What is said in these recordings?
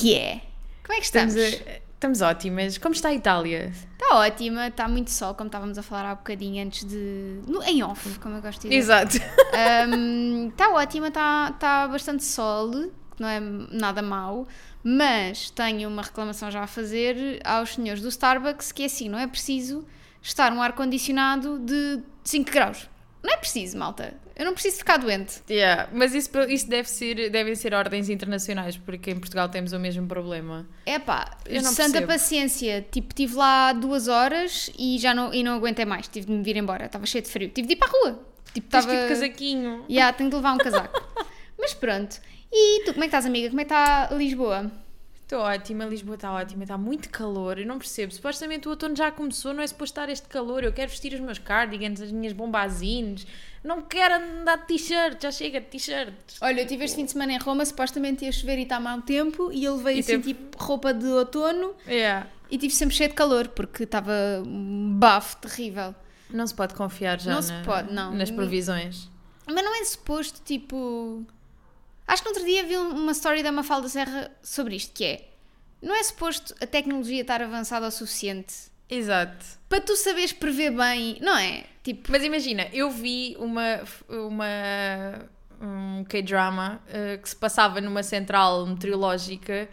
que é? Como é que estamos? Estamos, a- estamos ótimas. Como está a Itália? Está ótima, está muito sol, como estávamos a falar há bocadinho antes de. no- em off, como eu gosto de dizer. Exato. Está ótima, está tá bastante sol, que não é nada mau, mas tenho uma reclamação já a fazer aos senhores do Starbucks que é assim, não é preciso estar um ar-condicionado de 5 graus. Não é preciso, malta. Eu não preciso ficar doente. Yeah, Mas isso, isso deve ser, devem ser ordens internacionais, porque em Portugal temos o mesmo problema. É pá, santa percebo. paciência. Tipo, estive lá duas horas e já não, e não aguentei mais. Tive de me vir embora. Estava cheio de frio. Tive de ir para a rua. Tipo, Tens que estava. ir de casaquinho. Yeah, tenho de levar um casaco. Mas pronto. E tu, como é que estás, amiga? Como é que está Lisboa? Estou ótima, Lisboa está ótima, está muito calor, eu não percebo. Supostamente o outono já começou, não é suposto estar este calor. Eu quero vestir os meus cardigans, as minhas bombazines. Não quero andar de t-shirt, já chega de t-shirt. Olha, eu tive este fim de semana em Roma, supostamente ia chover e está mau tempo, e eu levei E assim, teve- tipo, roupa de outono Yeah. e tive sempre cheio de calor, porque estava um bafo terrível. Não se pode confiar já Não se na- pode, não. nas previsões. Mas não é suposto, tipo. Acho que no outro dia vi uma story da Mafalda Serra sobre isto, que é. Não é suposto a tecnologia estar avançada o suficiente Exato. para tu saberes prever bem, não é? Tipo, Mas imagina, eu vi uma, uma um K-drama eh, que se passava numa central meteorológica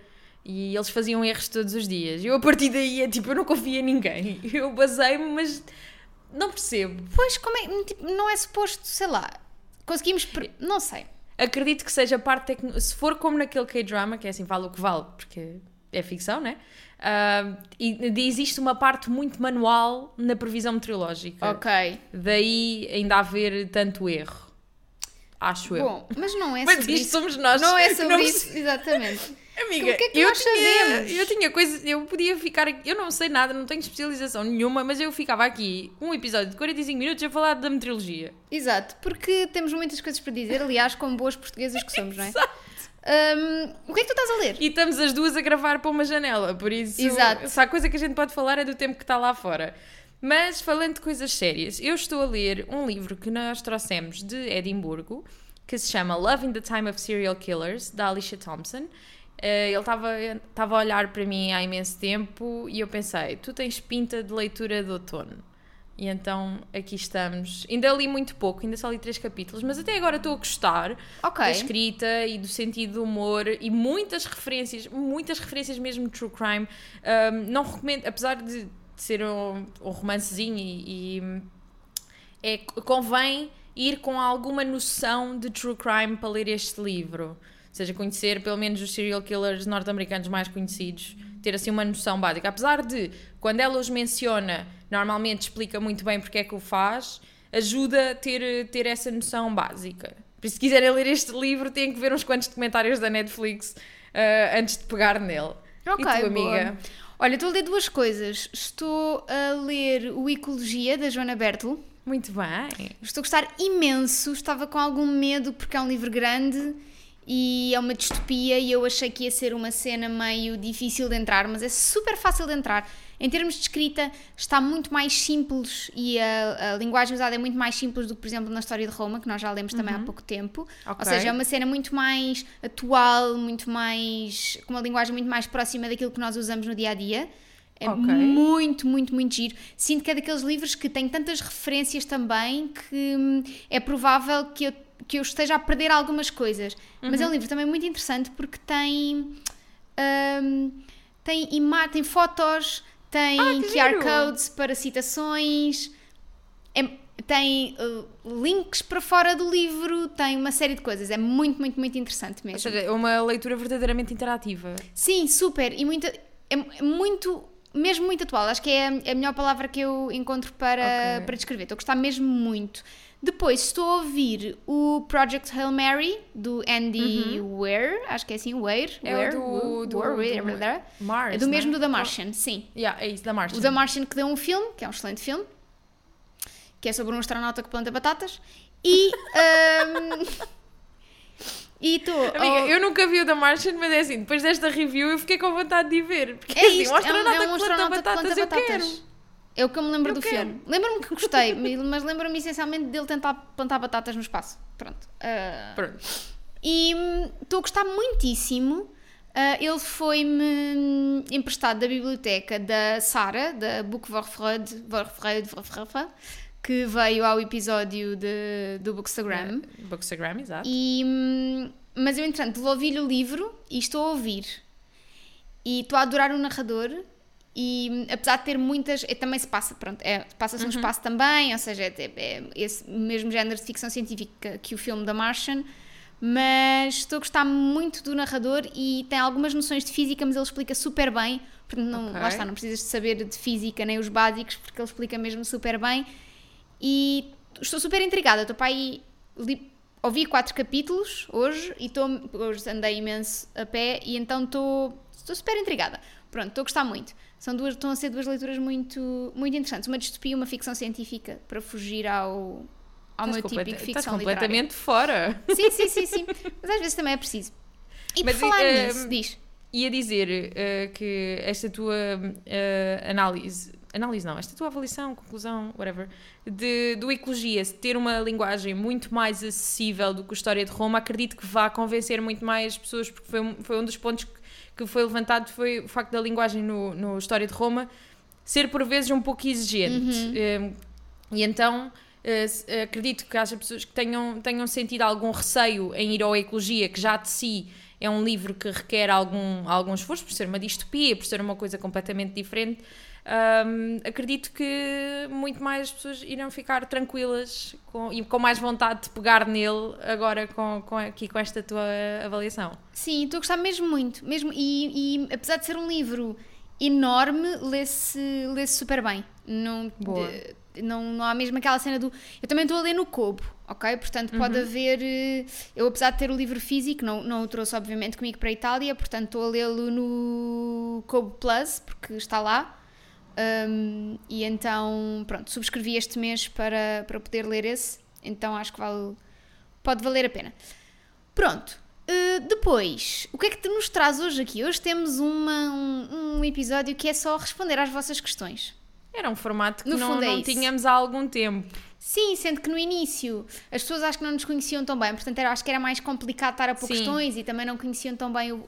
e eles faziam erros todos os dias. Eu a partir daí é tipo, eu não confio em ninguém. Eu basei-me, mas não percebo. pois, como é. Tipo, não é suposto, sei lá. Conseguimos. pre- Não sei. Acredito que seja parte tecno... Se for como naquele K-drama, que é assim, vale o que vale, porque é ficção, né? Ah, e existe uma parte muito manual na previsão meteorológica. Ok. Daí ainda haver tanto erro. Acho eu. Bom, mas não é Mas sobre isto isso. somos nós. Não é sobre Não isso, exatamente. Amiga, O que é que eu, nós tinha, sabemos? eu tinha coisas, eu podia ficar aqui, eu não sei nada, não tenho especialização nenhuma, mas eu ficava aqui um episódio de 45 minutos a falar da meteorologia. Exato, porque temos muitas coisas para dizer, aliás, como boas portuguesas que somos, não é? Exato. Hum, o que é que tu estás a ler? E estamos as duas a gravar para uma janela, por isso, Exato. se há coisa que a gente pode falar é do tempo que está lá fora. Mas falando de coisas sérias, eu estou a ler um livro que nós trouxemos de Edimburgo, que se chama Love in the Time of Serial Killers, da Alicia Thompson. Eh, ele estava a olhar para mim há imenso tempo e eu pensei, tu tens pinta de leitura de outono. E então aqui estamos. Ainda li muito pouco, ainda só li três capítulos, mas até agora estou a gostar Ok. da escrita e do sentido do humor e muitas referências, muitas referências mesmo de true crime. Um, não recomendo, apesar de, de ser um, um romancezinho e, e é, convém ir com alguma noção de true crime para ler este livro. Ou seja, conhecer pelo menos os serial killers norte-americanos mais conhecidos, ter assim uma noção básica. Apesar de, quando ela os menciona, normalmente explica muito bem porque é que o faz, ajuda a ter, ter essa noção básica. Por isso, se quiserem ler este livro, têm que ver uns quantos documentários da Netflix ah, antes de pegar nele. Ok, e tu, boa. amiga? Olha, estou a ler duas coisas. Estou a ler o Ecologia, da Joana Bertel. Muito bem. Estou a gostar imenso. Estava com algum medo porque é um livro grande e é uma distopia e eu achei que ia ser uma cena meio difícil de entrar, mas é super fácil de entrar. Em termos de escrita, está muito mais simples e a, a linguagem usada é muito mais simples do que, por exemplo, na história de Roma, que nós já lemos também há pouco tempo. Ok. Ou seja, é uma cena muito mais atual, muito mais. com uma linguagem muito mais próxima daquilo que nós usamos no dia a dia. É Ok. muito, muito, muito giro. Sinto que é daqueles livros que tem tantas referências também que hum, é provável que eu, que eu esteja a perder algumas coisas. Mas é Uhum. um livro também muito interessante porque tem. hum, tem, ima- tem fotos, tem Ah, QR codes para citações, é- tem uh, links para fora do livro, tem uma série de coisas. É muito, muito, muito interessante Ou mesmo. seja, é uma leitura verdadeiramente interativa. Sim, super. E muito, é, é muito, mesmo muito atual. Acho que é a, a melhor palavra que eu encontro para, Ok. para descrever. Estou a gostar mesmo muito. Depois estou a ouvir o Project Hail Mary, do Andy Weir. Acho que é assim, Weir. Uhum. É Weir, do- Weir, do- Weir, do Weir. Mars, É do mesmo não do The Martian, sim. Yeah, é isso, da Martian. O The Martian que deu um filme, que é um excelente filme, que é sobre um astronauta que planta batatas. E. ahm, e estou. Amiga, eu nunca vi o The Martian, mas é assim, depois desta review eu fiquei com vontade de ir ver. Porque É assim, isto, um astronauta, é um, é um que planta astronauta que batatas, planta eu batatas. quero. É o que eu me lembro Eu do quero. filme. Lembro-me que gostei, mas lembro-me essencialmente dele tentar plantar batatas no espaço. Pronto. Ah, Pronto. E hum, estou a gostar muitíssimo. Ah, ele foi-me emprestado da biblioteca da Sara, da Book Vorfreud, Vorfreud, Vorfreud, que veio ao episódio de, do Bookstagram. Bookstagram, exato. E, hum, mas eu, entretanto, devolvi-lhe o livro e estou a ouvir. E estou a adorar o narrador. E hum, apesar de ter muitas. É, também se passa, pronto, é, passa-se um espaço também, ou seja, é, é esse mesmo género de ficção científica que o filme da Martian. Mas estou a gostar muito do narrador e tem algumas noções de física, mas ele explica super bem. Portanto, não, Ok. lá está, não precisas de saber de física nem os básicos, porque ele explica mesmo super bem. E estou super intrigada. Estou para aí. Li, ouvi quatro capítulos hoje e estou. Hoje andei imenso a pé e então estou. Estou super intrigada. Pronto, estou a gostar muito. São duas, estão a ser duas leituras muito, muito interessantes. Uma distopia e uma ficção científica para fugir ao, ao Estás meu típico estás ficção literária. completamente fora. Sim, sim, sim, sim. Mas às vezes também é preciso. E Mas, por falar eh, nisso, diz. Ia dizer eh, que esta tua eh, análise, análise não, esta tua avaliação, conclusão, whatever, de, do Ecologia ter uma linguagem muito mais acessível do que o História de Roma, acredito que vá convencer muito mais pessoas, porque foi um, foi um dos pontos que, que foi levantado, foi o facto da linguagem no, no História de Roma ser por vezes um pouco exigente. Eh, e então se- acredito que haja pessoas que tenham, tenham sentido algum receio em ir ao Ecologia, que já de si é um livro que requer algum, algum esforço, por ser uma distopia, por ser uma coisa completamente diferente. Ahm, acredito que muito mais pessoas irão ficar tranquilas com, e com mais vontade de pegar nele agora com, com, aqui com esta tua avaliação. Sim, estou a gostar mesmo muito. Mesmo, e, e apesar de ser um livro enorme, lê-se lê super bem. Não, Boa. de- não, não há mesmo aquela cena do. Eu também estou a ler no Kobo, ok? Portanto, pode haver. eh, Eu, apesar de ter o livro físico, não, não o trouxe, obviamente, comigo para a Itália, portanto, estou a lê-lo no Kobo Plus, porque está lá. Um, e então, pronto, subscrevi este mês para, para poder ler esse. Então acho que vale, pode valer a pena. Pronto. Uh, depois, o que é que nos traz hoje aqui? Hoje temos uma, um, um episódio que é só responder às vossas questões. Era um formato que No não, fundo é não tínhamos há algum tempo. Sim, sendo que no início as pessoas acho que não nos conheciam tão bem, portanto era, acho que era mais complicado estar a pôr Sim. questões e também não conheciam tão bem o, o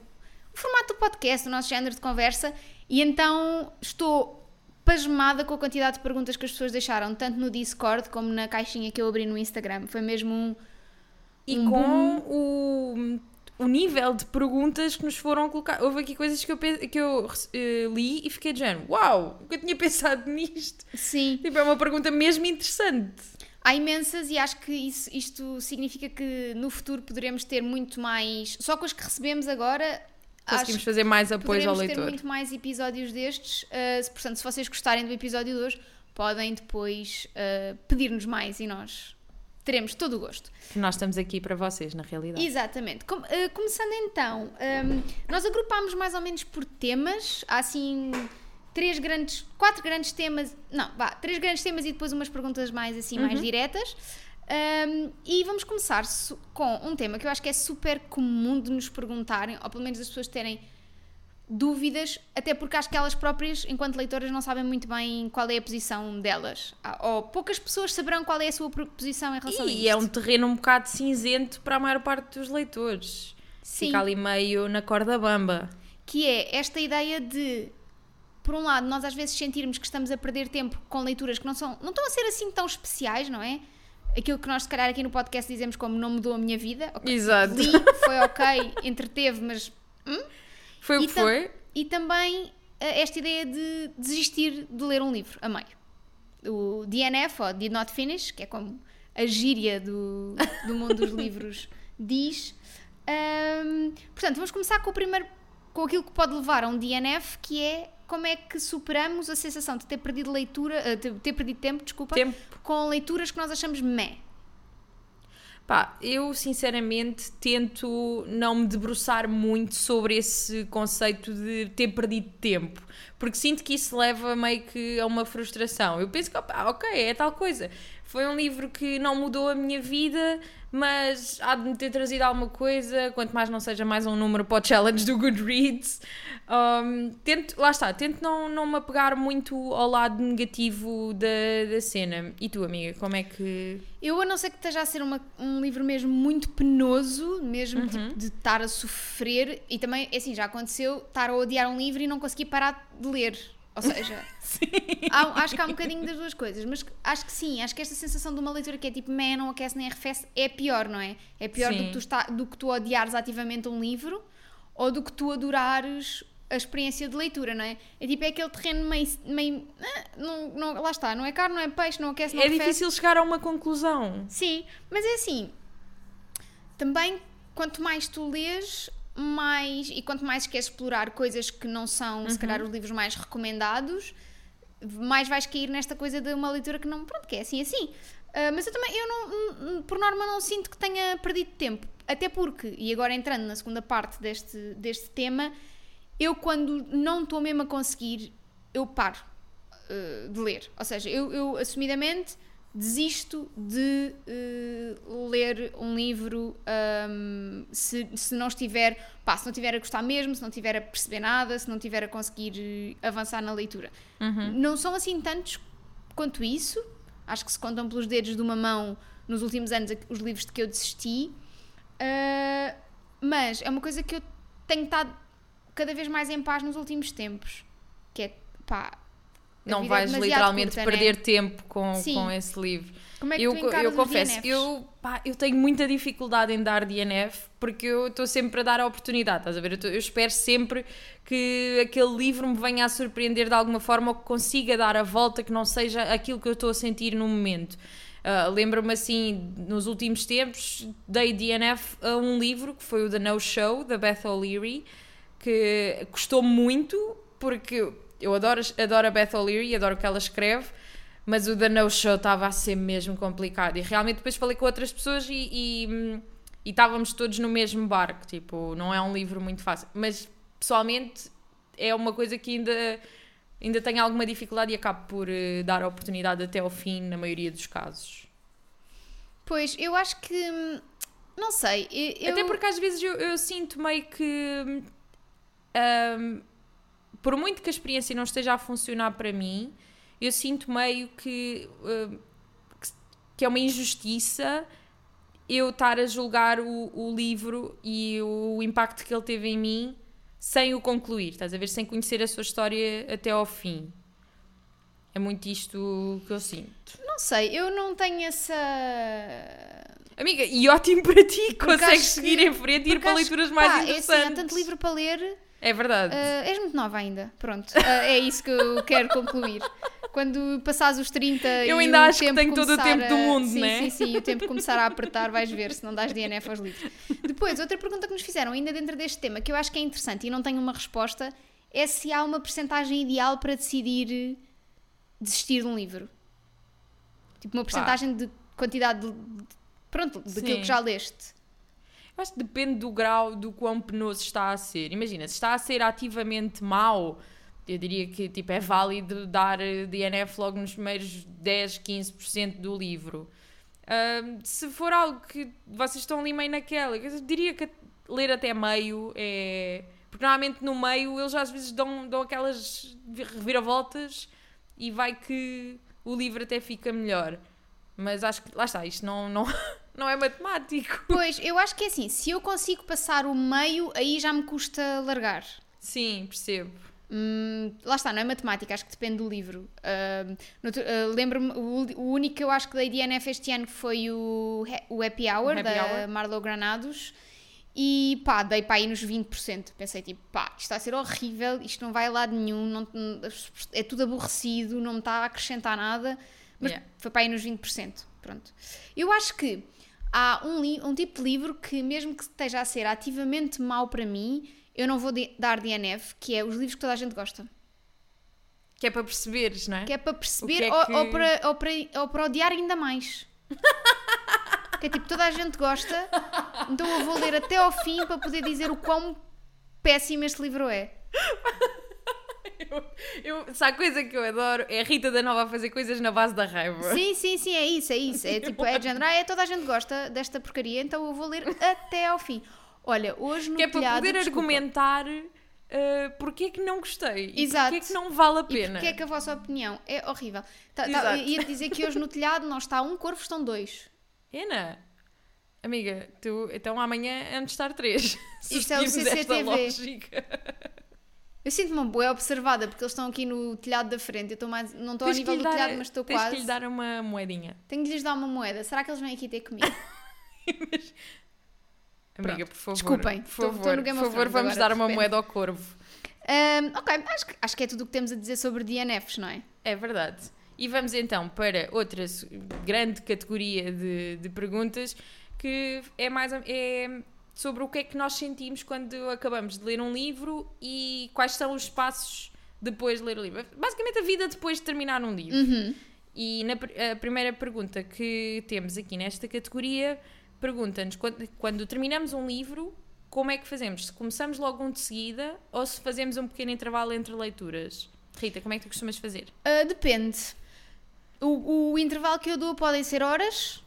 formato do podcast, o nosso género de conversa, e então estou pasmada com a quantidade de perguntas que as pessoas deixaram, tanto no Discord como na caixinha que eu abri no Instagram. Foi mesmo um. E Um com o, o nível de perguntas que nos foram colocar. Houve aqui coisas que eu, que eu eh, li e fiquei de género, uau, nunca tinha pensado nisto. Sim, Tipo, é uma pergunta mesmo interessante. há imensas e acho que isso, isto significa que no futuro poderemos ter muito mais. Só com as que recebemos agora. Conseguimos acho fazer mais apoio ao Poderemos ter leitor. muito mais episódios destes. uh, portanto, se vocês gostarem do episódio de hoje, podem depois uh, pedir-nos mais e nós teremos todo o gosto. Nós estamos aqui para vocês, na realidade. Exatamente. Com- uh, começando então, um, nós agrupámos mais ou menos por temas. Há assim três grandes, quatro grandes temas. Não, vá, três grandes temas e depois umas perguntas mais assim, mais diretas. Um, e vamos começar com um tema que eu acho que é super comum de nos perguntarem, ou pelo menos as pessoas terem dúvidas, até porque acho que elas próprias, enquanto leitoras, não sabem muito bem qual é a posição delas. Ah, Ou poucas pessoas saberão qual é a sua posição em relação a isto. E é um terreno um bocado cinzento para a maior parte dos leitores. Sim. Fica ali meio na corda bamba. que é esta ideia de por um lado nós às vezes sentirmos que estamos a perder tempo com leituras que não são não estão a ser assim tão especiais não é aquilo que nós se calhar aqui no podcast dizemos como não mudou a minha vida Ok, Exato. li foi ok entreteve mas Foi o que foi. e também eh, esta ideia de desistir de ler um livro a meio o DNF ou Did Not Finish que é como a gíria do, do mundo dos livros diz Ahm, portanto vamos começar com o primeiro com aquilo que pode levar a um DNF que é como é que superamos a sensação de ter perdido leitura eh, de ter perdido tempo desculpa Tempo. com leituras que nós achamos meh Pá, eu sinceramente tento não me debruçar muito sobre esse conceito de ter perdido tempo, porque sinto que isso leva meio que a uma frustração. Eu penso que, opá, ok, é tal coisa. Foi um livro que não mudou a minha vida, mas há de me ter trazido alguma coisa, quanto mais não seja mais um número para o challenge do Goodreads. Um, tento, lá está, tento não, não me apegar muito ao lado negativo da, da cena. E tu, amiga, como é que. Eu, a não ser que esteja a ser uma, um livro mesmo muito penoso, mesmo Uhum. tipo, de estar a sofrer, e também, é assim, já aconteceu estar a odiar um livro e não conseguir parar de ler. Ou seja, há- acho que há um bocadinho das duas coisas, mas acho que sim, acho que esta sensação de uma leitura que é tipo, man, não aquece nem arrefece, é pior, não é? É pior do que, tu está, do que tu odiares ativamente um livro ou do que tu adorares a experiência de leitura, não é? É tipo, é aquele terreno meio. meio ah, não, não, lá está, não é carne, não é peixe, não aquece, não É arrefece. difícil chegar a uma conclusão. Sim, mas é assim. Também, quanto mais tu lês, mais. E quanto mais queres explorar coisas que não são, se calhar, os livros mais recomendados, mais vais cair nesta coisa de uma leitura que não. Pronto, que é assim, assim. Ah, mas eu também, eu não, hum, por norma, não sinto que tenha perdido tempo. Até porque, e agora entrando na segunda parte deste, deste tema, eu quando não estou mesmo a conseguir, eu paro uh, de ler. Ou seja, eu, eu assumidamente desisto de uh, ler um livro um, se, se não estiver, pá, se não estiver a gostar mesmo, se não estiver a perceber nada, se não estiver a conseguir uh, avançar na leitura. Não são assim tantos quanto isso. Acho que se contam pelos dedos de uma mão nos últimos anos os livros de que eu desisti. Uh, mas é uma coisa que eu tenho estado cada vez mais em paz nos últimos tempos. Que é, pá. Não é vais literalmente curta, né? perder tempo com, Sim. com esse livro. Como é que eu, tu eu confesso, eu, pá, eu tenho muita dificuldade em dar DNF porque eu estou sempre a dar a oportunidade, estás a ver? Eu, tô- eu espero sempre que aquele livro me venha a surpreender de alguma forma ou que consiga dar a volta que não seja aquilo que eu estou a sentir no momento. Ah, Lembro-me assim, nos últimos tempos, dei DNF a um livro que foi o The No Show, da Beth O'Leary, que custou muito porque eu adoro, adoro a Beth O'Leary, adoro o que ela escreve, mas o The No Show estava a ser mesmo complicado. E realmente depois falei com outras pessoas e, e, e estávamos todos no mesmo barco. Tipo, não é um livro muito fácil. Mas pessoalmente é uma coisa que ainda, ainda tenho alguma dificuldade e acabo por eh, dar a oportunidade até ao fim, na maioria dos casos. Pois, eu acho que. Não sei. eu- Até porque às vezes eu, eu sinto meio que. hum, por muito que a experiência não esteja a funcionar para mim, eu sinto meio que, hum, que, que é uma injustiça eu estar a julgar o, o livro e o impacto que ele teve em mim sem o concluir, estás a ver? Sem conhecer a sua história até ao fim. É muito isto que eu sinto. Não sei, eu não tenho essa. Amiga, e ótimo para ti, Porque consegues seguir que- em frente e ir para leituras que, mais pá, É interessantes. assim, há tanto livro para ler. É verdade. ah, és muito nova ainda. Pronto. Ah, é isso que eu quero concluir. Quando passares os 30 Eu e ainda o acho que tenho todo o tempo do a- mundo, sim, né? Sim, sim, e o tempo começar a apertar, vais ver se não dás DNF aos livros. Depois, outra pergunta que nos fizeram, ainda dentro deste tema, que eu acho que é interessante e não tenho uma resposta, é se há uma percentagem ideal para decidir desistir de um livro. Tipo, uma percentagem de quantidade de, pronto, daquilo Sim. que já leste. Acho que depende do grau do quão penoso está a ser. Imagina, se está a ser ativamente mau, eu diria que tipo, é válido dar eh, DNF logo nos primeiros 10, 15% do livro. Ahm, se for algo que vocês estão ali meio naquela, eu diria que ler até meio é. Porque normalmente no meio eles às vezes dão, dão aquelas reviravoltas e vai que o livro até fica melhor. Mas acho que, lá está, isto não, não, não é matemático. Pois, eu acho que é assim, se eu consigo passar o meio, aí já me custa largar. Sim, percebo. Hum, lá está, não é matemática, acho que depende do livro. Outro- ah, Lembro-me, o, o único que eu acho que dei DNF este ano foi o, o Happy Hour, Happy da Hour. Marlo Granados. E pá, dei para aí nos 20%. Pensei tipo, pá, isto está a ser horrível, isto não vai a lado nenhum, não- é tudo aborrecido, não me está a acrescentar nada. Mas Yeah. foi para aí nos 20%. Pronto. Eu acho que há um, um tipo de livro que, mesmo que esteja a ser ativamente mau para mim, eu não vou de- dar DNF, que é os livros que toda a gente gosta. Que é para perceberes, não é? Que é para perceber é ou, que- ou para, ou, para, ou para odiar ainda mais. que é tipo, toda a gente gosta, então eu vou ler até ao fim para poder dizer o quão péssimo este livro é. Eu, eu, se há coisa que eu adoro é a Rita da Nova a fazer coisas na base da raiva. Sim, sim, sim, é isso, é isso. É tipo, é de género, ah, é, toda a gente gosta desta porcaria, então eu vou ler até ao fim. Olha, hoje no Que é para telhado, poder desculpa, argumentar uh, porque é que não gostei e Exato. porque é que não vale a E pena. porque é que a vossa opinião é horrível. Tá, tá, ia dizer que hoje no telhado não está um corvo, estão dois. Ana, amiga, tu, então amanhã é de estar três. Isto é o CCTV. Eu sinto-me boa observada porque eles estão aqui no telhado da frente. Eu estou mais, não estou ao que nível do dar- telhado, mas estou quase. que lhe dar uma moedinha. Tenho de lhes dar uma moeda. Será que eles vêm aqui ter comigo? Amiga, por favor. Desculpem, por favor, no Game por favor vamos agora, dar uma moeda ao corvo. Ahm, ok, acho, que- acho que é tudo o que temos a dizer sobre DNFs, não é? É verdade. E vamos então para outra grande categoria de, de perguntas que é mais é sobre o que é que nós sentimos quando acabamos de ler um livro e quais são os passos depois de ler o livro. Basicamente a vida depois de terminar um livro. Uhum. E na a primeira pergunta que temos aqui nesta categoria pergunta-nos quando, quando terminamos um livro, como é que fazemos? Se começamos logo um de seguida ou se fazemos um pequeno intervalo entre leituras? Rita, como é que tu costumas fazer? Ah, depende. O, o intervalo que eu dou podem ser horas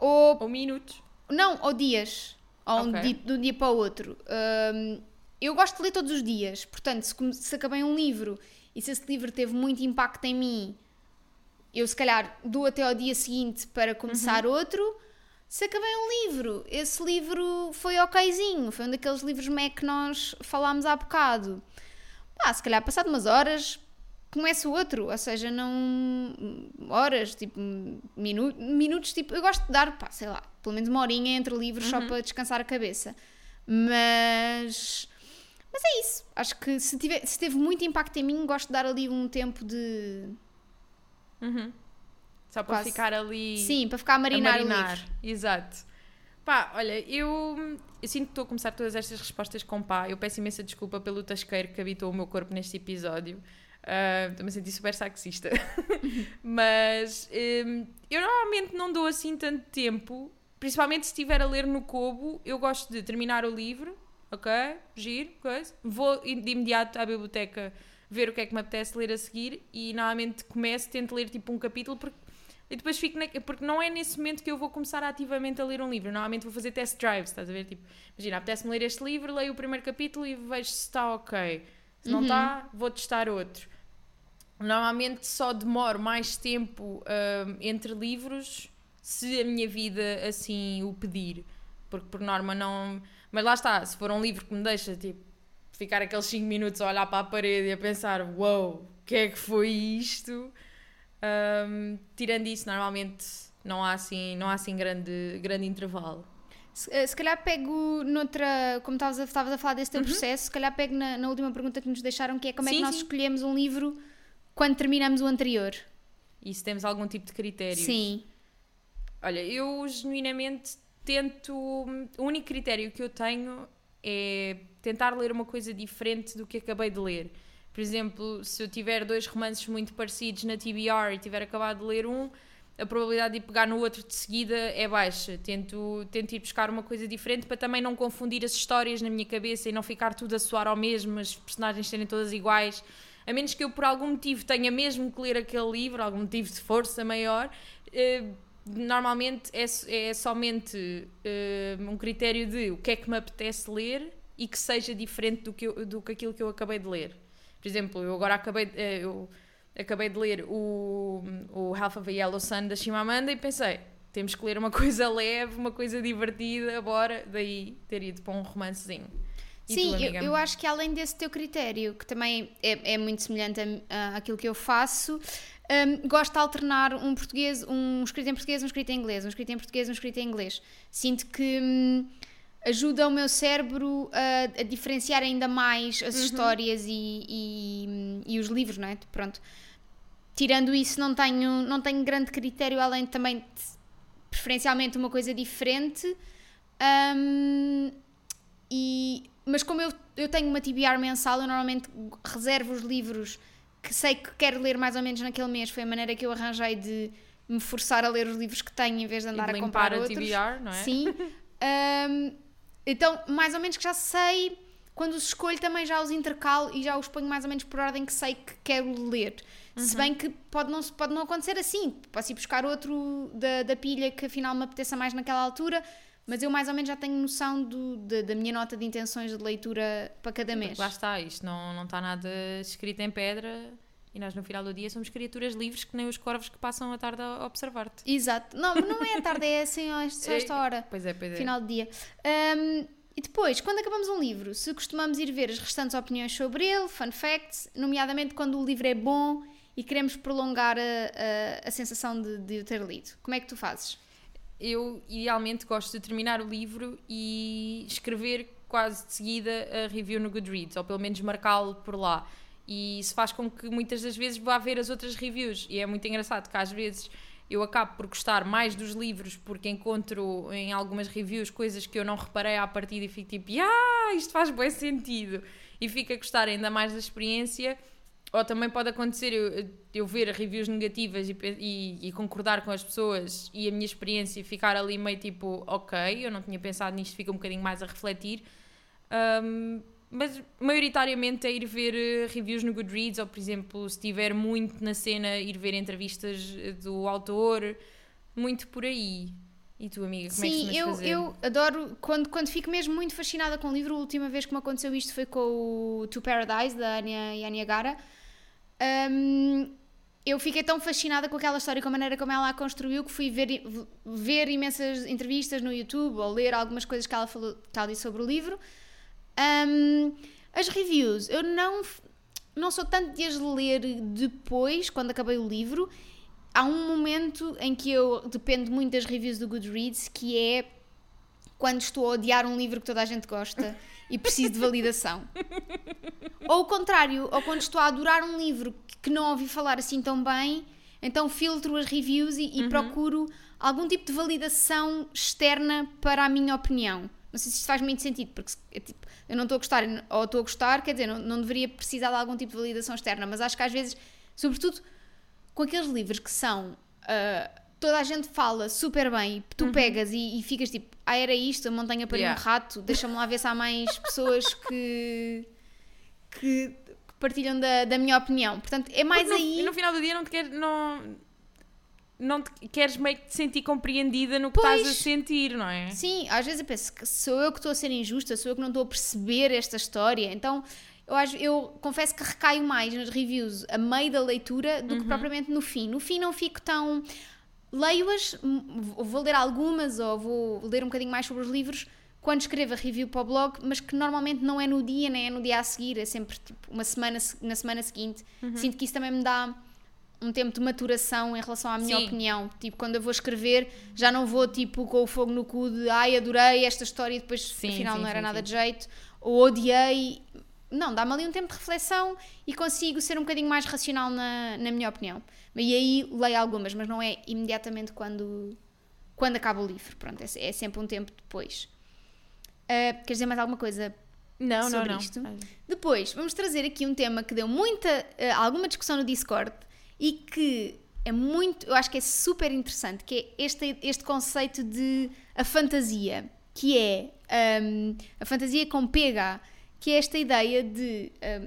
ou. Ou minutos? Não, ou dias. Ou um Ok. di- de um dia para o outro. Ahm, eu gosto de ler todos os dias. Portanto, se, se acabei um livro e se esse livro teve muito impacto em mim, eu se calhar dou até ao dia seguinte para começar outro. Se acabei um livro, esse livro foi okzinho, foi um daqueles livros meh que nós falámos há bocado. Pá, se calhar passado umas horas começa o outro, ou seja, não horas, tipo minu minutos, tipo, eu gosto de dar, pá, sei lá, pelo menos uma horinha entre livros só para descansar a cabeça. Mas mas é isso. Acho que se, tiver, se teve muito impacto em mim, gosto de dar ali um tempo de Uhum. Só para Quase. ficar ali sim, para ficar a a marinar, o marinar. livro. Exato. Pá, olha, eu, eu sinto que estou a começar todas estas respostas com pá. Eu peço imensa desculpa pelo tasqueiro que habitou o meu corpo neste episódio. Ah, Estou-me a sentir super sexista. Mas hum, eu normalmente não dou assim tanto tempo, principalmente se estiver a ler no Kobo. Eu gosto de terminar o livro, ok? Giro, coisa. Vou de imediato à biblioteca ver o que é que me apetece ler a seguir e normalmente começo, tento ler tipo um capítulo porque e depois fico na... porque não é nesse momento que eu vou começar ativamente a ler um livro. Normalmente vou fazer test drives, estás a ver? Tipo, imagina, apetece-me ler este livro, leio o primeiro capítulo e vejo se está ok. Se não está, vou testar outro. Normalmente só demoro mais tempo hum, entre livros se a minha vida assim o pedir. Porque por norma não. Mas lá está, se for um livro que me deixa tipo ficar aqueles 5 minutos a olhar para a parede e a pensar, uau, wow, o que é que foi isto? Hum, tirando isso, normalmente não há assim, não há assim grande, grande intervalo. Se, eh, se calhar pego noutra, como estavas a, estavas a falar desse teu Uhum. processo, se calhar pego na, na última pergunta que nos deixaram, que é como é Sim, que nós sim. escolhemos um livro quando terminamos o anterior. E se temos algum tipo de critério. Sim. Olha, eu genuinamente tento. O único critério que eu tenho é tentar ler uma coisa diferente do que acabei de ler. Por exemplo, se eu tiver dois romances muito parecidos na TBR e tiver acabado de ler um, a probabilidade de pegar no outro de seguida é baixa. Tento, tento ir buscar uma coisa diferente para também não confundir as histórias na minha cabeça e não ficar tudo a soar ao mesmo, as personagens serem todas iguais. A menos que eu, por algum motivo, tenha mesmo que ler aquele livro, algum motivo de força maior, eh, normalmente é, é somente eh, um critério de o que é que me apetece ler e que seja diferente do que, eu- do que aquilo que eu acabei de ler. Por exemplo, eu agora acabei, de- eh, eu acabei de ler o, o Half of a Yellow Sun da Chimamanda e pensei, temos que ler uma coisa leve, uma coisa divertida, bora, daí ter ido para um romancezinho. E Sim, tu, eu, eu acho que além desse teu critério, que também é, é muito semelhante àquilo que eu faço, hum, gosto de alternar um português, um escrito em português, um escrito em inglês, um escrito em português, um escrito em inglês. Sinto que hum, ajuda o meu cérebro a, a diferenciar ainda mais as histórias e, e, e os livros, não é? Pronto. Tirando isso, não tenho, não tenho grande critério além de também de, preferencialmente uma coisa diferente. Hum, e, mas como eu, eu tenho uma TBR mensal, eu normalmente reservo os livros que sei que quero ler mais ou menos naquele mês. Foi a maneira que eu arranjei de me forçar a ler os livros que tenho em vez de andar de a comprar a outros. TBR, não é? Sim. Hum, então, mais ou menos que já sei quando os escolho também já os intercalo e já os ponho mais ou menos por ordem que sei que quero ler. Uhum. Se bem que pode não, pode não acontecer assim. Posso ir buscar outro da, da pilha que afinal me apeteça mais naquela altura, mas eu mais ou menos já tenho noção do, de, da minha nota de intenções de leitura para cada mês. Lá está, isto não, não está nada escrito em pedra e nós no final do dia somos criaturas livres que nem os corvos que passam a tarde a observar-te. Exato. Não, não é a tarde, é assim só esta hora. Pois é, pois é. Final do dia. Um, e depois, quando acabamos um livro, se costumamos ir ver as restantes opiniões sobre ele, fun facts, nomeadamente quando o livro é bom e queremos prolongar a, a, a sensação de, de o ter lido. Como é que tu fazes? Eu, idealmente, gosto de terminar o livro e escrever quase de seguida a review no Goodreads, ou pelo menos marcá-lo por lá. E isso faz com que muitas das vezes vá ver as outras reviews. E é muito engraçado que às vezes eu acabo por gostar mais dos livros porque encontro em algumas reviews coisas que eu não reparei à partida e fico tipo, ah, isto faz bom sentido. E fico a gostar ainda mais da experiência ou também pode acontecer eu, eu ver reviews negativas e, e, e, concordar com as pessoas e a minha experiência ficar ali meio tipo, ok, eu não tinha pensado nisto, fica um bocadinho mais a refletir. Um, mas maioritariamente é ir ver eh, reviews no Goodreads ou, por exemplo, se estiver muito na cena, ir ver entrevistas eh, do autor, muito por aí. E tu, amiga, como Sim, é que eu, fazer? eu adoro, quando, quando fico mesmo muito fascinada com o livro, a última vez que me aconteceu isto foi com o To Paradise, da Anya Yaniagara. Um, eu fiquei tão fascinada com aquela história, com a maneira como ela a construiu, que fui ver, ver imensas entrevistas no YouTube ou ler algumas coisas que ela, falou, que ela disse sobre o livro. Um, as reviews, eu não, não sou tanto de as ler depois, quando acabei o livro. Há um momento em que eu dependo muito das reviews do Goodreads, que é quando estou a odiar um livro que toda a gente gosta e preciso de validação. ou o contrário, ou quando estou a adorar um livro que não ouvi falar assim tão bem, então filtro as reviews e, e uhum. procuro algum tipo de validação externa para a minha opinião. Não sei se isto faz muito sentido, porque é tipo, eu não estou a gostar ou estou a gostar, quer dizer, não, não deveria precisar de algum tipo de validação externa, mas acho que às vezes, sobretudo com aqueles livros que são. Uh, toda a gente fala super bem, tu uhum. pegas e, e, ficas tipo, ah, era isto, a montanha para yeah. um rato, deixa-me lá ver se há mais pessoas que, que, partilham da, da, minha opinião. Portanto, é mais no, aí. No final do dia não te queres. Não, não te queres meio que te sentir compreendida no que pois, estás a sentir, não é? Sim, às vezes eu penso que sou eu que estou a ser injusta, sou eu que não estou a perceber esta história. Então eu, eu confesso que recaio mais nas reviews a meio da leitura do uhum. que propriamente no fim. No fim não fico tão leio-as, vou ler algumas ou vou ler um bocadinho mais sobre os livros quando escrevo a review para o blog, mas que normalmente não é no dia, nem é no dia a seguir, é sempre tipo, uma semana, na semana seguinte. Uhum. Sinto que isso também me dá um tempo de maturação em relação à minha Sim. opinião. Tipo, quando eu vou escrever, já não vou tipo com o fogo no cu de ai, adorei esta história e depois sim, afinal sim, não era sim, nada de jeito, ou odiei. Não, dá-me ali um tempo de reflexão e consigo ser um bocadinho mais racional na, na minha opinião. E aí leio algumas, mas não é imediatamente quando, quando acaba o livro. Pronto, é, é sempre um tempo depois. Uh, queres dizer mais alguma coisa não, sobre não, não. isto? Depois, vamos trazer aqui um tema que deu muita, uh, alguma discussão no Discord e que é muito, eu acho que é super interessante, que é este, este conceito de a fantasia, que é um, a fantasia com PH, que é esta ideia de um,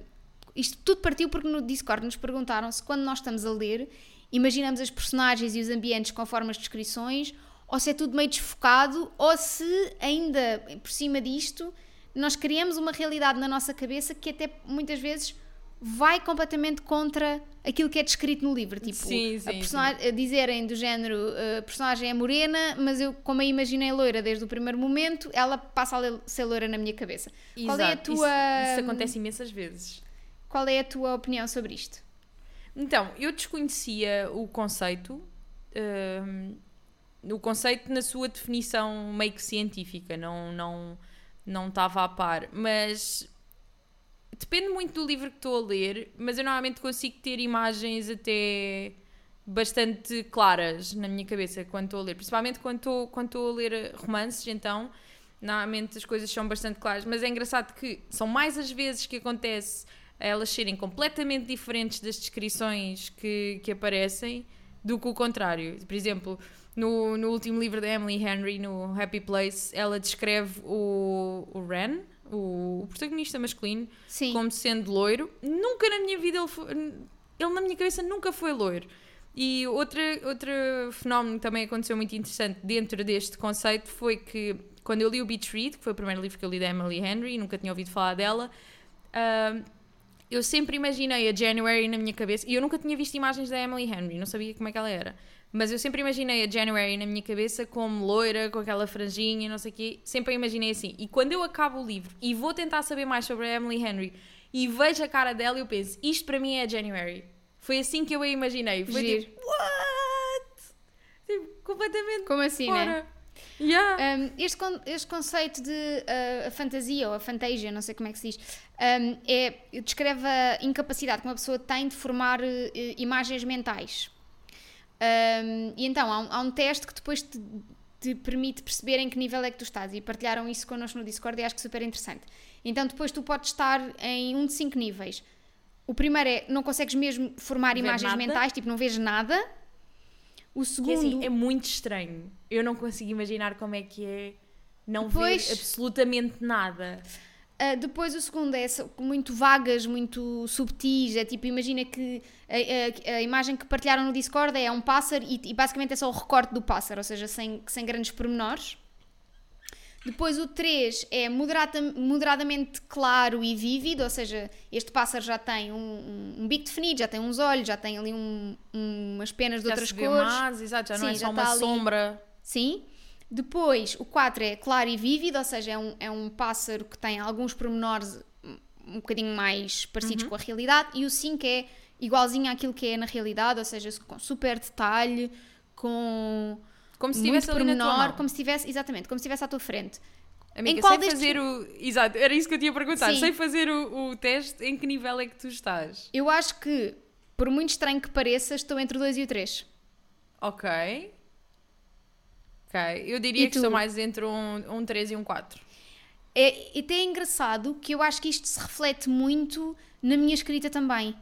isto tudo partiu porque no Discord nos perguntaram se quando nós estamos a ler imaginamos as personagens e os ambientes conforme as descrições ou se é tudo meio desfocado ou se ainda por cima disto nós criamos uma realidade na nossa cabeça que até muitas vezes vai completamente contra aquilo que é descrito no livro. Tipo, sim, sim, a personagem, sim. dizerem do género a personagem é morena, mas eu, como a imaginei loira desde o primeiro momento, ela passa a ser loira na minha cabeça. Exato. Qual é a tua. Isso, isso acontece imensas vezes. Qual é a tua opinião sobre isto? Então, eu desconhecia o conceito, um, o conceito na sua definição meio que científica, não, não, não estava a par, mas depende muito do livro que estou a ler, mas eu normalmente consigo ter imagens até bastante claras na minha cabeça quando estou a ler, principalmente quando estou, quando estou a ler romances, então normalmente as coisas são bastante claras, mas é engraçado que são mais as vezes que acontece elas serem completamente diferentes das descrições que, que aparecem do que o contrário. Por exemplo, no, no último livro da Emily Henry, no Happy Place, ela descreve o, o Ren, o, o protagonista masculino, Sim. como sendo loiro. Nunca na minha vida ele foi, ele na minha cabeça nunca foi loiro. E outra, outro fenómeno que também aconteceu muito interessante dentro deste conceito foi que quando eu li o Beach Read, que foi o primeiro livro que eu li da Emily Henry, nunca tinha ouvido falar dela, ah, eu sempre imaginei a January na minha cabeça, e eu nunca tinha visto imagens da Emily Henry, não sabia como é que ela era. Mas eu sempre imaginei a January na minha cabeça como loira, com aquela franjinha, não sei o quê. Sempre a imaginei assim. E quando eu acabo o livro e vou tentar saber mais sobre a Emily Henry e vejo a cara dela, eu penso, isto para mim é a January. Foi assim que eu a imaginei. Foi Giro. tipo, what? Tipo, completamente Como assim, né? fora. Yeah. Um, este, con- este conceito de uh, a fantasia ou a fantasia, não sei como é que se diz, um, é, descreve a incapacidade que uma pessoa tem de formar uh, imagens mentais. Um, e então há um, há um teste que depois te, te permite perceber em que nível é que tu estás e partilharam isso connosco no Discord e acho que super interessante. Então depois tu podes estar em um de cinco níveis. O primeiro é não consegues mesmo formar Ver imagens nada. mentais, tipo não vês nada. O E segundo assim, é muito estranho. Eu não consigo imaginar como é que é não Pois. ver absolutamente nada. Uh, depois o segundo é muito vagas, muito subtis. É tipo, imagina que a, a- a imagem que partilharam no Discord é um pássaro e, e basicamente é só o recorte do pássaro, ou seja, sem, sem grandes pormenores. Depois o 3 é moderada- moderadamente claro e vívido, ou seja, este pássaro já tem um, um- um bico definido, já tem uns olhos, já tem ali um- umas penas de Já outras cores. mais, exato, já não Sim, é só uma tá ali. sombra. Sim. Depois, o 4 é claro e vívido, ou seja, é um, é um pássaro que tem alguns pormenores um, bocadinho mais parecidos Uhum. com a realidade. E o 5 é igualzinho àquilo que é na realidade, ou seja, com super detalhe, com Como se muito estivesse ali na tua pormenor, mão. como se estivesse, exatamente, como se estivesse à tua frente. Amiga, Em qual sei destes- fazer o... Exato, era isso que eu tinha a perguntar. Sim. Sei fazer o, o teste, em que nível é que tu estás? Eu acho que, por muito estranho que pareça, estou entre o 2 e o 3. Ok. Ok, eu diria E que estou tu? mais entre um, um 3 e um 4. É e até é engraçado que eu acho que isto se reflete muito na minha escrita também.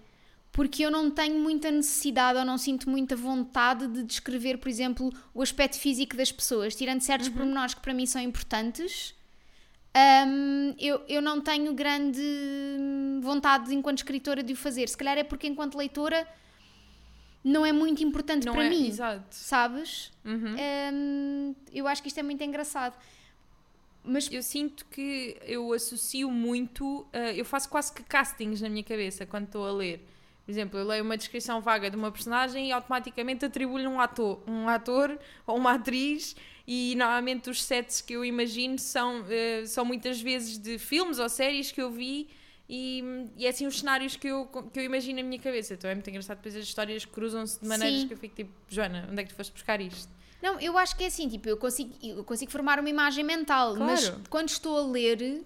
Porque eu não tenho muita necessidade ou não sinto muita vontade de descrever, por exemplo, o aspecto físico das pessoas, tirando certos pormenores que para mim são importantes. hum, eu, eu não tenho grande vontade, enquanto escritora, de o fazer. Se calhar é porque, enquanto leitora, não é muito importante Não para é? mim, Exato. sabes? Uhum. Hum, eu acho que isto é muito engraçado. Mas Eu sinto que eu associo muito, eh, eu faço quase que castings na minha cabeça quando estou a ler. Por exemplo, eu leio uma descrição vaga de uma personagem e automaticamente atribuo-lhe um ator, um ator ou uma atriz e normalmente os sets que eu imagino são, eh, são muitas vezes de filmes ou séries que eu vi e, e é assim os cenários que eu, que eu imagino na minha cabeça. Então é muito engraçado, depois as histórias cruzam-se de maneiras Sim. que eu fico tipo, Joana, onde é que tu foste buscar isto? Não, eu acho que é assim, tipo, eu consigo, eu consigo formar uma imagem mental, mas Claro. quando estou a ler,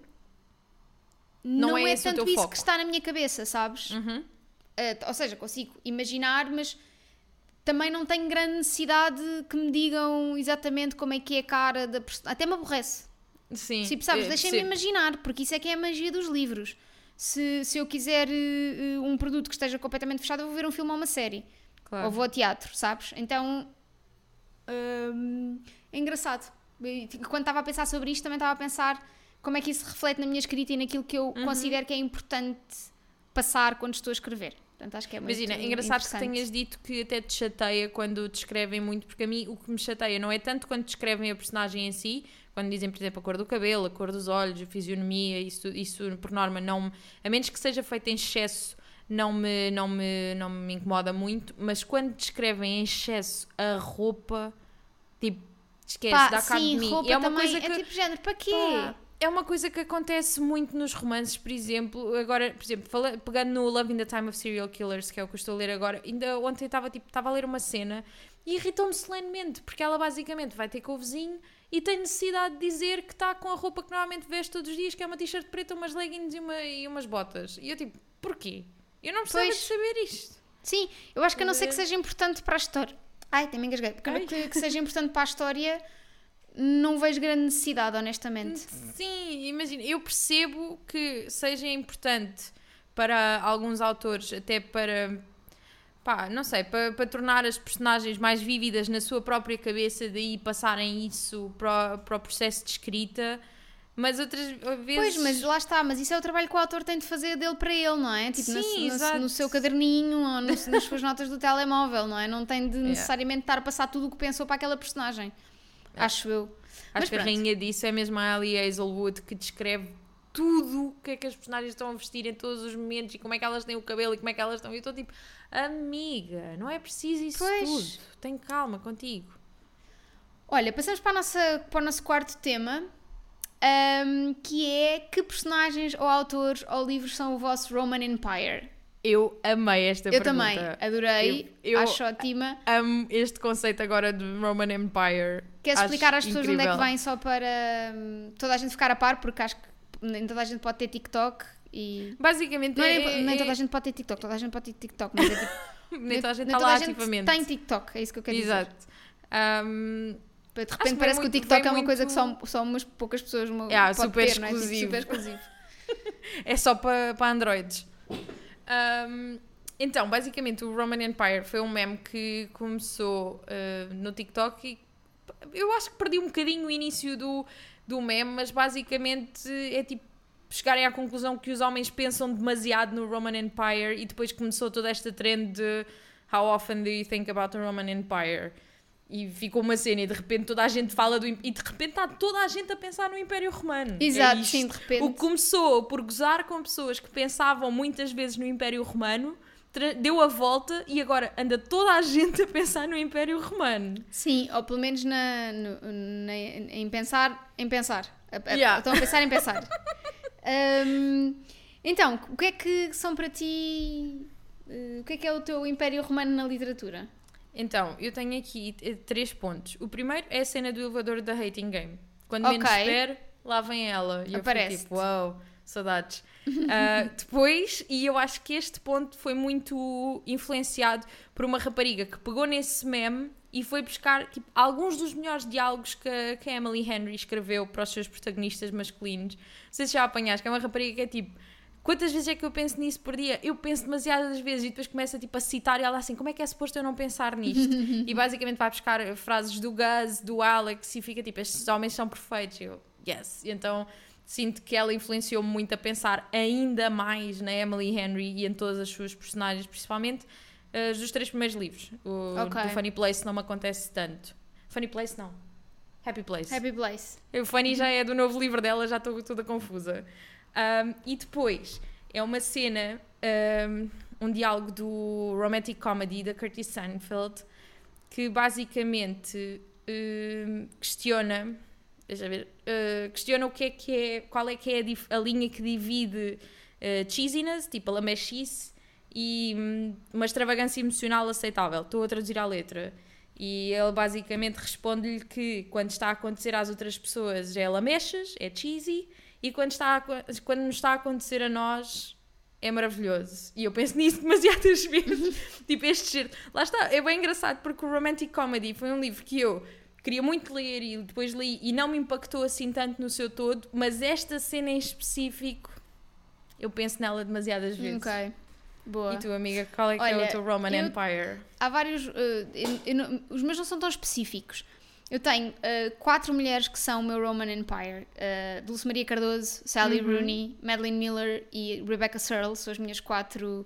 não, é é, o tanto isso foco. que está na minha cabeça, sabes? Uhum. Uh, ou seja, consigo imaginar, mas também não tenho grande necessidade que me digam exatamente como é que é a cara da pessoa. Até me aborrece. Sim. Tipo, sabes, eh, deixem-me imaginar, porque isso é que é a magia dos livros. Se, se eu quiser uh, um produto que esteja completamente fechado, eu vou ver um filme ou uma série. Claro. Ou vou ao teatro, sabes? Então hum, é engraçado. Quando estava a pensar sobre isto, também estava a pensar como é que isso reflete na minha escrita e naquilo que eu Uhum. considero que é importante passar quando estou a escrever. Portanto, acho que é muito Imagina, é engraçado que tenhas dito que até te chateia quando descrevem muito, porque a mim o que me chateia não é tanto quando descrevem a personagem em si, quando dizem, por exemplo, a cor do cabelo, a cor dos olhos, a fisionomia, isso, isso por norma não a menos que seja feito em excesso, não me, não, me, não me incomoda muito, mas quando descrevem em excesso a roupa, tipo, esquece, Pá, dá cabo sim, de mim. roupa E é uma também, coisa que é tipo género, para quê? Pá, é uma coisa que acontece muito nos romances, por exemplo. Agora, por exemplo, fala- pegando no Love in the Time of Serial Killers, que é o que eu estou a ler agora, ainda ontem estava tipo, estava a ler uma cena e irritou-me solenemente, porque ela basicamente vai ter com o vizinho e tem necessidade de dizer que está com a roupa que normalmente veste todos os dias, que é uma t-shirt preta, umas leggings e, uma, e umas botas. E eu tipo, porquê? Eu não precisava Pois. de saber isto. Sim, eu acho que a não ser que seja importante para a história. Ai, me engasguei. Que, que seja importante para a história, não vejo grande necessidade, honestamente. Sim, imagina, eu percebo que seja importante para alguns autores, até para, pá, não sei, para, para tornar as personagens mais vívidas na sua própria cabeça, daí passarem isso para, o- para o processo de escrita, Mas outras vezes. Pois, mas lá está, mas isso é o trabalho que o autor tem de fazer dele para ele, não é? Tipo, Sim, na- exato. no seu caderninho ou no- nas suas notas do telemóvel, não é? Não tem de necessariamente estar a passar tudo o que pensou para aquela personagem. Acho eu. Acho Mas que a pronto. rainha disso é mesmo a Ali Hazelwood que descreve tudo o que é que as personagens estão a vestir em todos os momentos e como é que elas têm o cabelo e como é que elas estão. E eu estou tipo, amiga, não é preciso isso Pois. tudo. Tem calma contigo. Olha, passamos para, a nossa, para o nosso quarto tema, ahm, que é que personagens ou autores ou livros são o vosso Roman Empire? Eu amei esta eu pergunta. também, adorei, Eu- eu- acho ótima. Amo este conceito agora de Roman Empire. Queres explicar às pessoas onde é que incrível. vem só para hum, toda a gente ficar a par, porque acho que nem toda a gente pode ter TikTok e. Basicamente, Não é, é, nem é- toda a gente pode ter TikTok, toda a gente pode ter TikTok, mas é tipo. nem toda a gente nem está toda lá a gente ativamente. Tem TikTok, é isso que eu quero dizer. Exato. Um, De Acho repente que parece vem que o muito- TikTok é uma coisa que muito- só, só umas poucas pessoas Yeah, pode super ter, não é? Tipo, exclusivo. super exclusivo. é só para para Androids. Um, então, basicamente, o Roman Empire foi um meme que começou uh, no TikTok e eu acho que perdi um bocadinho o início do, do meme, mas basicamente é tipo chegarem à conclusão que os homens pensam demasiado no Roman Empire e depois começou toda esta trend de How often do you think about the Roman Empire? E ficou uma cena e de repente toda a gente fala do... E de repente está toda a gente a pensar no Império Romano. É Exato, isto. sim, de repente. O que começou por gozar com pessoas que pensavam muitas vezes no Império Romano, deu a volta e agora anda toda a gente a pensar no Império Romano. Sim, ou pelo menos na, no- na- em pensar em pensar. Yeah. Estão a pensar em pensar. Hum, então, o que é que são para ti. eh, o que é que é o teu Império Romano na literatura? Então, eu tenho aqui eh, três pontos. O primeiro é a cena do elevador da Hating Game. Quando menos Ok. espero, lá vem ela. E eu fico Aparece-te. tipo, uau, saudades. Ah, depois, e eu acho que este ponto foi muito influenciado por uma rapariga que pegou nesse meme e foi buscar tipo, alguns dos melhores diálogos que, a- que a Emily Henry escreveu para os seus protagonistas masculinos. Não sei se já apanhaste, que é uma rapariga que é tipo. Quantas vezes é que eu penso nisso por dia? Eu penso demasiadas vezes e depois começa tipo, a citar e ela assim, como é que é suposto eu não pensar nisto? e basicamente vai buscar frases do Gus, do Alex e fica tipo, estes homens são perfeitos. Eu, yes. E então sinto que ela influenciou-me muito a pensar ainda mais na Emily Henry e em todas as suas personagens, principalmente eh, dos três primeiros livros. O Ok. do Funny Place não me acontece tanto. Funny Place não. Happy Place. Happy Place. O Funny já é do novo livro dela, já estou toda confusa. Um, e depois é uma cena, um, um diálogo do Romantic Comedy da Curtis Seinfeld que basicamente um, questiona, deixa ver, uh, questiona o que é que é, qual é que é a, a linha que divide uh, cheesiness, tipo a lamechice, e hum, uma extravagância emocional aceitável. Estou a traduzir à letra. E ele basicamente responde-lhe que quando está a acontecer às outras pessoas é lamechas, é cheesy, e quando, está a, quando nos está a acontecer a nós é maravilhoso. E eu penso nisso demasiadas vezes. tipo, este cheiro. Lá está, é bem engraçado porque o Romantic Comedy foi um livro que eu queria muito ler e depois li e não me impactou assim tanto no seu todo, mas esta cena em específico eu penso nela demasiadas vezes. Ok. Boa. E tu, amiga, qual é que é Olha, o teu Roman eu- Empire? Há vários. eh, eu- eu os meus não são tão específicos. Eu tenho eh, quatro mulheres que são o meu Roman Empire: uh, Dulce Maria Cardoso, Sally Uhum. Rooney, Madeleine Miller e Rebecca Searle. São as minhas quatro.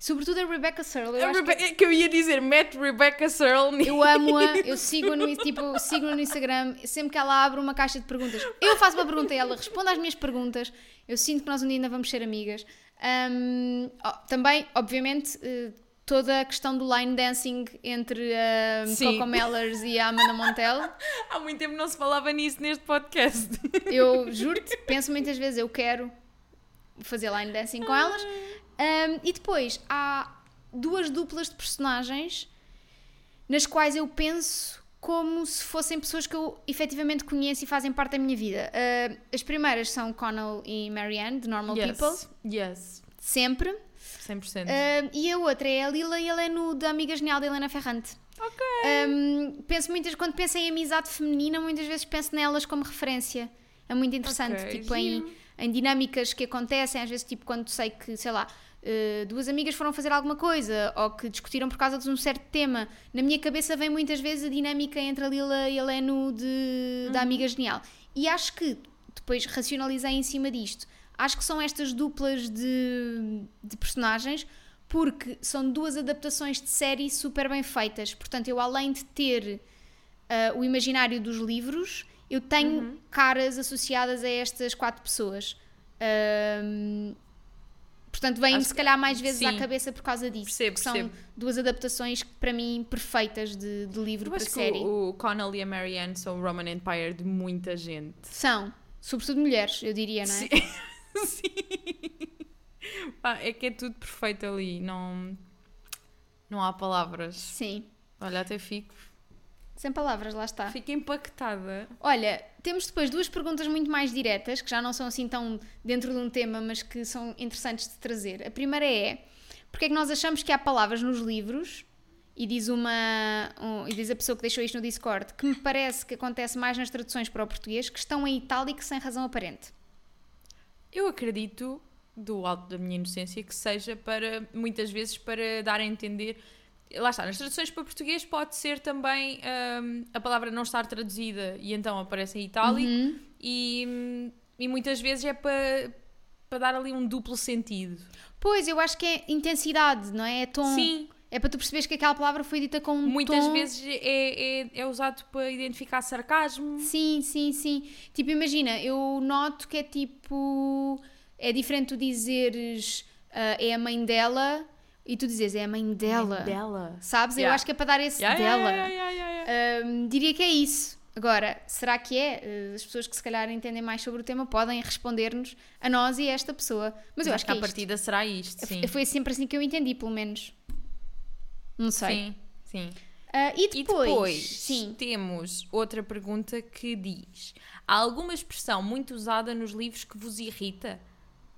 Sobretudo a Rebecca Searle. Eu, A acho que- Rebe- que eu ia dizer, mete Rebecca Searle eu amo-a, eu sigo-a no, tipo, sigo no Instagram. Sempre que ela abre uma caixa de perguntas, eu faço uma pergunta e ela responde às minhas perguntas. Eu sinto que nós um dia ainda vamos ser amigas. Um, oh, também, obviamente, eh, toda a questão do line dancing entre a Sim. Coco Mellers e a Amanda Montel. Há muito tempo não se falava nisso neste podcast. Eu juro-te, penso muitas vezes, eu quero fazer line dancing com elas. Um, e depois há duas duplas de personagens nas quais eu penso como se fossem pessoas que eu efetivamente conheço e fazem parte da minha vida. Uh, as primeiras são Connell e Marianne, de Normal yes. People, Yes. sempre. 100%. Uh, e a outra é a Lila e ela é no da Amiga Genial da Helena Ferrante. ok. Um, penso muitas, quando penso em amizade feminina, muitas vezes penso nelas como referência. É muito interessante, Ok, tipo, em, giro. em dinâmicas que acontecem, às vezes, tipo, quando sei que, sei lá, eh, duas amigas foram fazer alguma coisa ou que discutiram por causa de um certo tema. Na minha cabeça vem muitas vezes a dinâmica entre a Lila e a Leno de, Uhum. da Amiga Genial. E acho que depois racionalizei em cima disto. Acho que são estas duplas de, de personagens porque são duas adaptações de série super bem feitas. Portanto, eu além de ter uh, o imaginário dos livros, eu tenho Uhum. caras associadas a estas quatro pessoas. Ahm, portanto, vêm-me Acho se que- calhar mais vezes à sim. cabeça por causa disso. Percebo, que são percebo. duas adaptações que, para mim perfeitas de, de livro Eu para acho que série. o, o Connell e a Marianne são o Roman Empire de muita gente. São, sobretudo mulheres, eu diria, não é? Sim. Sim. Pá, é que é tudo perfeito ali. Não, não há palavras. Sim. Olha, até fico, Sem palavras, lá está. fico impactada. Olha, temos depois duas perguntas muito mais diretas, que já não são assim tão dentro de um tema, mas que são interessantes de trazer. A primeira é: porque é que nós achamos que há palavras nos livros, e diz uma. um- e diz a pessoa que deixou isto no Discord, que me parece que acontece mais nas traduções para o português, que estão em itálico sem razão aparente. Eu acredito, do alto da minha inocência, que seja para, muitas vezes, para dar a entender. Lá está, nas traduções para português pode ser também hum, a palavra não estar traduzida e então aparece em itálico Uhum. e, e muitas vezes é para, para dar ali um duplo sentido. Pois, eu acho que é intensidade, não é? É tom. Sim, É para tu perceberes que aquela palavra foi dita com um muitas tom... vezes é, é, é usado para identificar sarcasmo. Sim, sim, sim. Tipo, imagina, eu noto que é tipo. É diferente tu dizeres ah, é a mãe dela e tu dizes é a mãe dela. Dela. Sabes? Eu Yeah. acho que é para dar esse Yeah, dela. yeah, yeah, yeah, yeah. Ahm, diria que é isso. Agora, será que é? Eh, As pessoas que se calhar entendem mais sobre o tema podem responder-nos a nós e a esta pessoa. Mas eu acho que a é isto. partida será isto, sim. Foi sempre assim que eu entendi, pelo menos. Não sei. Sim, sim. Ah, e E depois? depois sim. temos outra pergunta que diz: Há alguma expressão muito usada nos livros que vos irrita?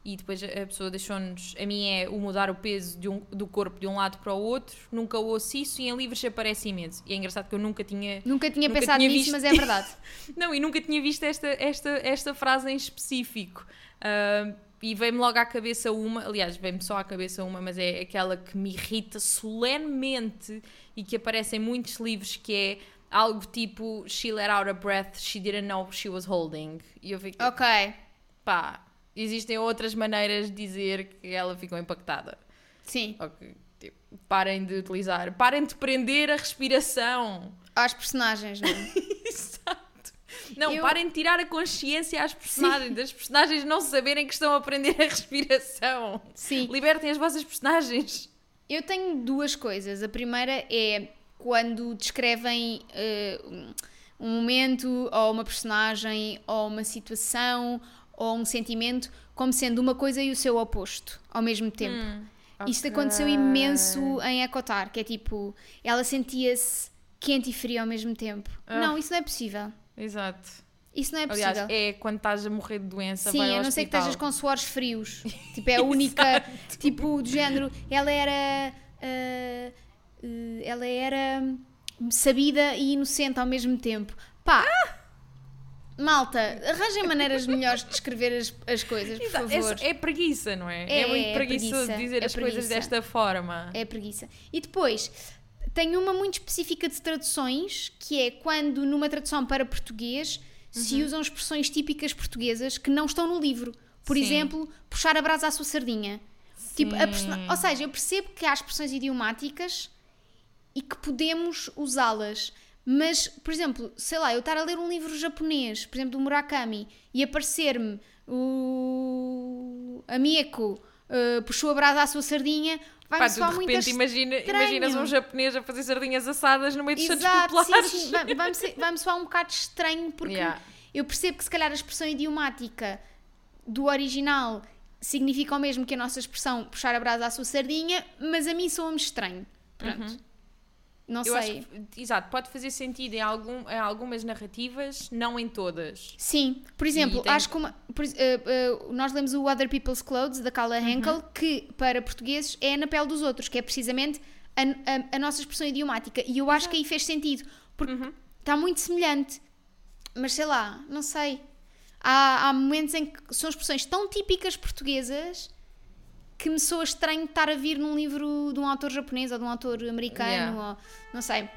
E depois a pessoa deixou-nos. A mim é o mudar o peso um- do corpo de um lado para o outro. Nunca ouço isso e em livros aparece imenso. E é engraçado que eu nunca tinha. Nunca tinha Nunca pensado tinha nisso, visto. mas é verdade. Não, e nunca tinha visto esta, esta, esta frase em específico. Ah, e veio-me logo à cabeça uma, aliás, veio-me só à cabeça uma, mas é aquela que me irrita solenemente e que aparece em muitos livros, que é algo tipo She let out a breath she didn't know she was holding. E eu fico, ok. pá, existem outras maneiras de dizer que ela ficou impactada. Sim. Ok, tipo, parem de utilizar, parem de prender a respiração. Às personagens, não é? Não, Eu- parem de tirar a consciência às personagens, das personagens não saberem que estão a aprender a respiração. Sim. Libertem as vossas personagens. Eu tenho duas coisas. A primeira é quando descrevem eh, um momento, ou uma personagem, ou uma situação, ou um sentimento, como sendo uma coisa e o seu oposto ao mesmo tempo. Isto aconteceu imenso em Ecotar, que é tipo, ela sentia-se quente e frio ao mesmo tempo. Ah. Não, isso não é possível. Exato. Isso não é possível. Aliás, é quando estás a morrer de doença. Sim, a não ser que estejas com suores frios. Tipo, é a única. tipo, do género. Ela era. ah, eh, ela era sabida e inocente ao mesmo tempo. Pá! Malta, arranjem maneiras melhores de descrever as, as coisas, por Exato, favor. É, é preguiça, não é? É, É, muito é preguiçoso preguiça, dizer é as coisas preguiça. desta forma. É preguiça. E depois, tem uma muito específica de traduções, que é quando numa tradução para português Uhum. se usam expressões típicas portuguesas que não estão no livro. Por Sim. exemplo, puxar a brasa à sua sardinha. Tipo, Sim. Ou seja, eu percebo que há expressões idiomáticas e que podemos usá-las. Mas, por exemplo, sei lá, eu estar a ler um livro japonês, por exemplo, do Murakami, e aparecer-me o... a Mieko uh, puxou a brasa à sua sardinha, vai-me Pá, tu de repente imagina, estranho. imaginas um japonês a fazer sardinhas assadas no meio dos santos Exato, populares. sim, sim. Vai- Vai-me vai-me soar um bocado estranho porque Yeah. eu percebo que se calhar a expressão idiomática do original significa o mesmo que a nossa expressão puxar a brasa à sua sardinha, mas a mim soa-me estranho. Pronto. Não Uhum. Eu sei. acho que, exato, pode fazer sentido em, algum, em algumas narrativas, não em todas. Sim, por exemplo, tem- acho que uma- por eh, eh, nós lemos o Other People's Clothes da Carla Uhum. Henkel, que para portugueses é na pele dos outros, que é precisamente a, a- a nossa expressão idiomática. E eu acho que aí fez sentido, porque Uhum. está muito semelhante. Mas sei lá, não sei. Há, há momentos em que são expressões tão típicas portuguesas que me soa estranho estar a vir num livro de um autor japonês ou de um autor americano, Yeah. ou não sei.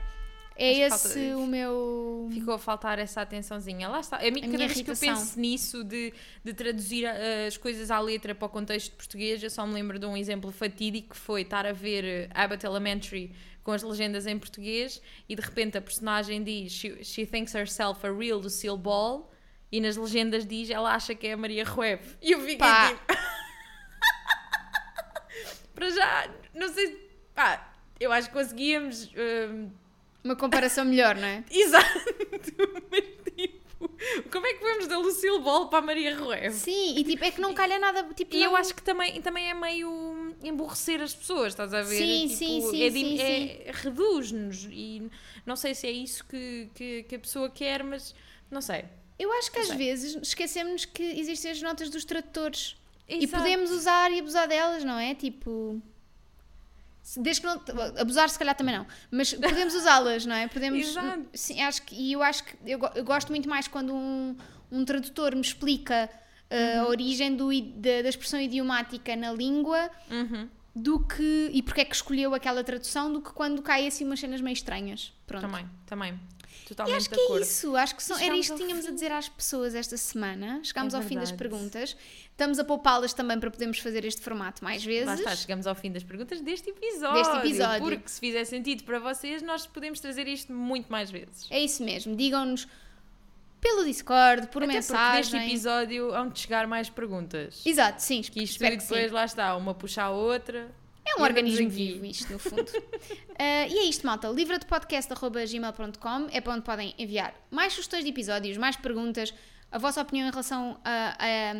É Acho esse falta- o meu. Ficou a faltar essa atençãozinha. Lá está. A mim, A cada vez que eu penso nisso, de, de traduzir ah, as coisas à letra para o contexto português, eu só me lembro de um exemplo fatídico que foi estar a ver eh, Abbott Elementary com as legendas em português e de repente a personagem diz she, she thinks herself a real Lucille Ball e nas legendas diz ela acha que é a Maria Ruev. E eu fiquei Pá. tipo... para já, não sei... Pá, eu acho que conseguíamos... ah, Uma comparação melhor, não é? Exato, mas tipo, como é que vamos da Lucille Ball para a Maria Ruev? Sim, e tipo, é que não calha nada. Tipo, E eu não- acho que também, também é meio emborrecer as pessoas, estás a ver? Sim, Tipo, sim, sim, é sim, é- reduz-nos e não sei se é isso que, que, que a pessoa quer, mas não sei. Eu acho que às vezes esquecemos que existem as notas dos tradutores. E Exato. podemos usar e abusar delas, não é? Tipo. Desde que não. Abusar, se calhar também não. Mas podemos usá-las, não é? Podemos. Exato. Sim, acho que. E eu acho que. Eu, eu gosto muito mais quando um, um tradutor me explica uh, a origem do, da, da expressão idiomática na língua Uhum, do que. e porque é que escolheu aquela tradução do que quando caem assim umas cenas meio estranhas. Pronto. também, também. E Totalmente acho que de é acordo. isso, acho que são, era isto que tínhamos a fim. dizer às pessoas esta semana. Chegámos É ao fim das perguntas. Estamos a poupá-las também para podermos fazer este formato mais vezes. Lá está, chegamos ao fim das perguntas deste episódio. Deste episódio. Porque se fizer sentido para vocês, nós podemos trazer isto muito mais vezes. É isso mesmo. Digam-nos pelo Discord, por Até mensagem. neste episódio hão de chegar mais perguntas. Exato, sim. Que isto espero que depois sim. lá está, uma puxa a outra. É um E organismo vivo isto, no fundo. Ah, e é isto, malta. livradepodcast.gmail.com é para onde podem enviar mais sugestões de episódios, mais perguntas, a vossa opinião em relação a, a-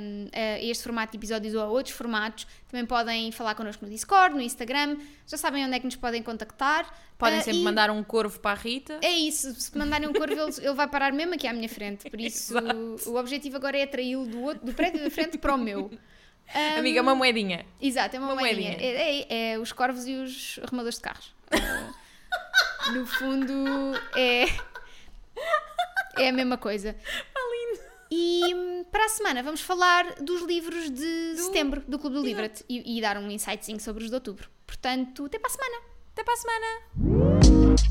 a este formato de episódios ou a outros formatos. Também podem falar connosco no Discord, no Instagram. Já sabem onde é que nos podem contactar. Podem Ah, sempre e mandar um corvo para a Rita. É isso, se mandarem um corvo, ele, ele vai parar mesmo aqui à minha frente. Por isso, Exato. o objetivo agora é atraí-lo do, outro- do prédio da frente para o meu. Ahm, Amiga, uma moedinha. Exato, é uma, Uma moedinha. moedinha. É, é- é os corvos e os arrumadores de carros. Ah, no fundo, é, é a mesma coisa. E hum, para a semana vamos falar dos livros de setembro do Clube do Livret e, e dar um insightzinho sobre os de outubro. Portanto, até para a semana! Até para a semana.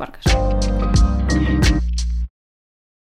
barcas.